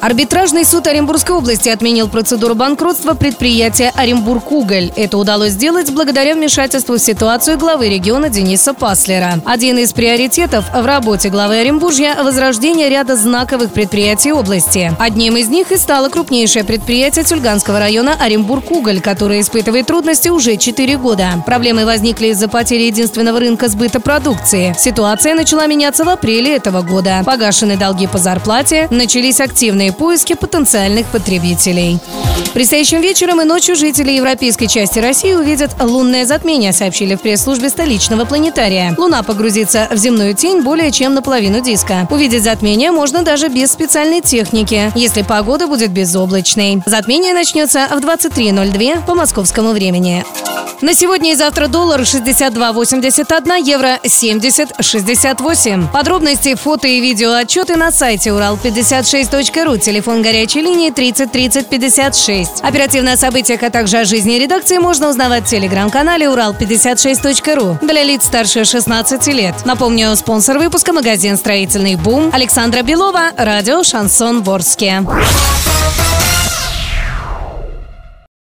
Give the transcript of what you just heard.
Арбитражный суд Оренбургской области отменил процедуру банкротства предприятия «Оренбург-Уголь». Это удалось сделать благодаря вмешательству в ситуацию главы региона Дениса Паслера. Один из приоритетов в работе главы Оренбуржья – возрождение ряда знаковых предприятий области. Одним из них и стало крупнейшее предприятие Тюльганского района «Оренбург-Уголь», которое испытывает трудности уже 4 года. Проблемы возникли из-за потери единственного рынка сбыта продукции. Ситуация начала меняться в апреле этого года. Погашены долги по зарплате, начались активные поиски потенциальных потребителей. Предстоящим вечером и ночью жители европейской части России увидят лунное затмение, сообщили в пресс-службе столичного планетария. Луна погрузится в земную тень более чем наполовину диска. Увидеть затмение можно даже без специальной техники, если погода будет безоблачной. Затмение начнется в 23.02 по московскому времени. На сегодня и завтра доллар 62.81, евро 70.68. Подробности, фото и видео отчеты на сайте урал56.ру, телефон горячей линии 30 30 56. Оперативно о событиях, а также о жизни редакции можно узнавать в телеграм-канале урал56.ру для лиц старше 16 лет. Напомню, спонсор выпуска магазин «Строительный бум» Александра Белова, радио «Шансон Ворске».